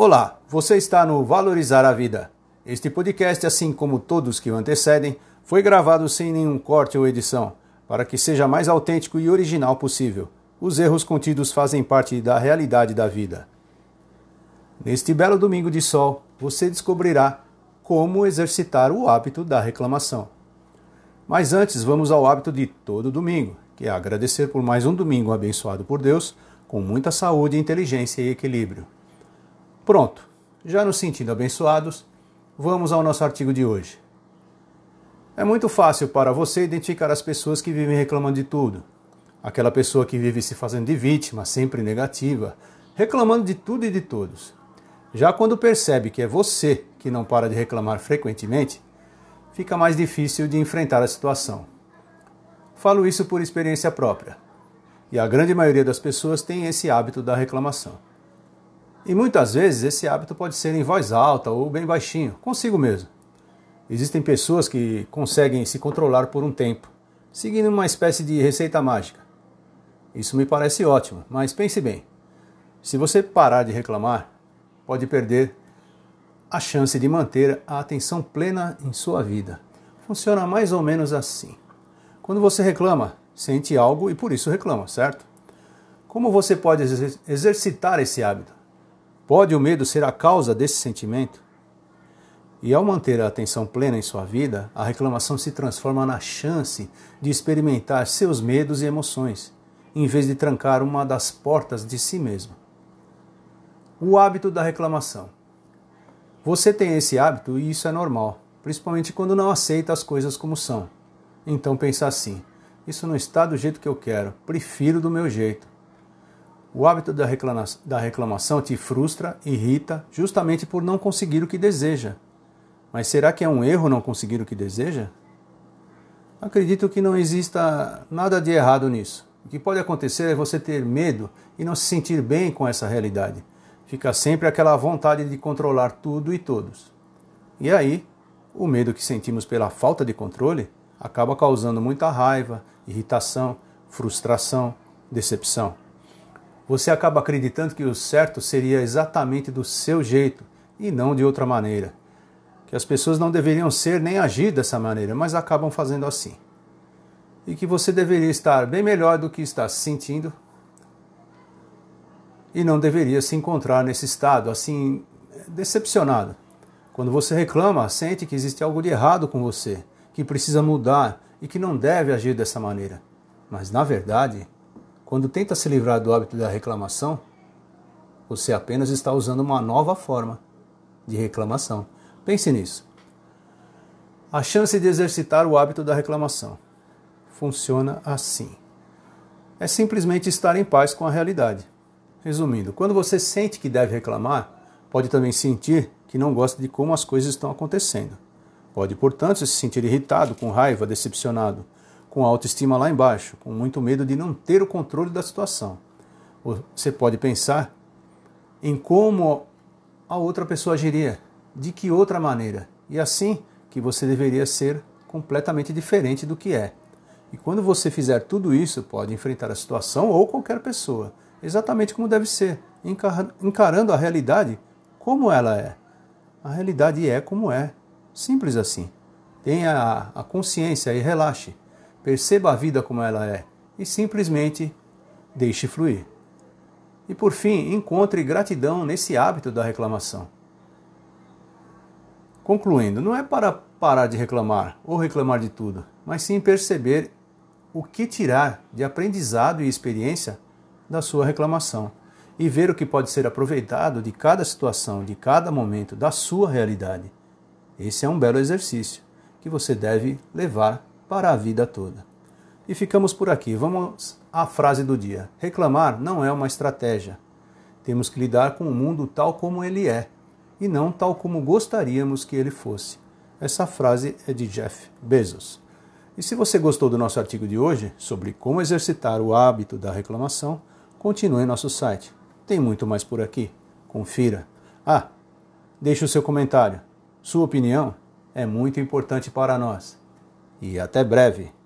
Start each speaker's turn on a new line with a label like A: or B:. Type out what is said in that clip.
A: Olá, você está no Valorizar a Vida. Este podcast, assim como todos que o antecedem, foi gravado sem nenhum corte ou edição, para que seja mais autêntico e original possível. Os erros contidos fazem parte da realidade da vida. Neste belo domingo de sol, você descobrirá como exercitar o hábito da reclamação. Mas antes, vamos ao hábito de todo domingo, que é agradecer por mais um domingo abençoado por Deus, com muita saúde, inteligência e equilíbrio. Pronto, já nos sentindo abençoados, vamos ao nosso artigo de hoje. É muito fácil para você identificar as pessoas que vivem reclamando de tudo. Aquela pessoa que vive se fazendo de vítima, sempre negativa, reclamando de tudo e de todos. Já quando percebe que é você que não para de reclamar frequentemente, fica mais difícil de enfrentar a situação. Falo isso por experiência própria. E a grande maioria das pessoas tem esse hábito da reclamação. E muitas vezes esse hábito pode ser em voz alta ou bem baixinho, consigo mesmo. Existem pessoas que conseguem se controlar por um tempo, seguindo uma espécie de receita mágica. Isso me parece ótimo, mas pense bem: se você parar de reclamar, pode perder a chance de manter a atenção plena em sua vida. Funciona mais ou menos assim. Quando você reclama, sente algo e por isso reclama, certo? Como você pode exercitar esse hábito? Pode o medo ser a causa desse sentimento? E ao manter a atenção plena em sua vida, a reclamação se transforma na chance de experimentar seus medos e emoções, em vez de trancar uma das portas de si mesmo. O hábito da reclamação. Você tem esse hábito e isso é normal, principalmente quando não aceita as coisas como são. Então pensa assim: isso não está do jeito que eu quero, prefiro do meu jeito. O hábito da, reclama da reclamação te frustra, irrita, justamente por não conseguir o que deseja. Mas será que é um erro não conseguir o que deseja? Acredito que não exista nada de errado nisso. O que pode acontecer é você ter medo e não se sentir bem com essa realidade. Fica sempre aquela vontade de controlar tudo e todos. E aí, o medo que sentimos pela falta de controle acaba causando muita raiva, irritação, frustração, decepção. Você acaba acreditando que o certo seria exatamente do seu jeito e não de outra maneira. Que as pessoas não deveriam ser nem agir dessa maneira, mas acabam fazendo assim. E que você deveria estar bem melhor do que está se sentindo e não deveria se encontrar nesse estado assim decepcionado. Quando você reclama, sente que existe algo de errado com você que precisa mudar e que não deve agir dessa maneira. Mas, na verdade, quando tenta se livrar do hábito da reclamação, você apenas está usando uma nova forma de reclamação. Pense nisso. A chance de exercitar o hábito da reclamação funciona assim: é simplesmente estar em paz com a realidade. Resumindo, quando você sente que deve reclamar, pode também sentir que não gosta de como as coisas estão acontecendo. Pode, portanto, se sentir irritado, com raiva, decepcionado, com a autoestima lá embaixo, com muito medo de não ter o controle da situação. Você pode pensar em como a outra pessoa agiria, de que outra maneira, e assim que você deveria ser completamente diferente do que é. E quando você fizer tudo isso, pode enfrentar a situação ou qualquer pessoa, exatamente como deve ser, encarando a realidade como ela é. A realidade é como é, Simples assim. Tenha a consciência e relaxe. Perceba a vida como ela é e simplesmente deixe fluir. E por fim, encontre gratidão nesse hábito da reclamação. Concluindo, não é para parar de reclamar ou reclamar de tudo, mas sim perceber o que tirar de aprendizado e experiência da sua reclamação e ver o que pode ser aproveitado de cada situação, de cada momento da sua realidade. Esse é um belo exercício que você deve levar para a vida toda. E ficamos por aqui. Vamos à frase do dia. Reclamar não é uma estratégia. Temos que lidar com o mundo tal como ele é e não tal como gostaríamos que ele fosse. Essa frase é de Jeff Bezos. E se você gostou do nosso artigo de hoje sobre como exercitar o hábito da reclamação, continue em nosso site. Tem muito mais por aqui. Confira. Ah, deixe o seu comentário. Sua opinião é muito importante para nós. E até breve!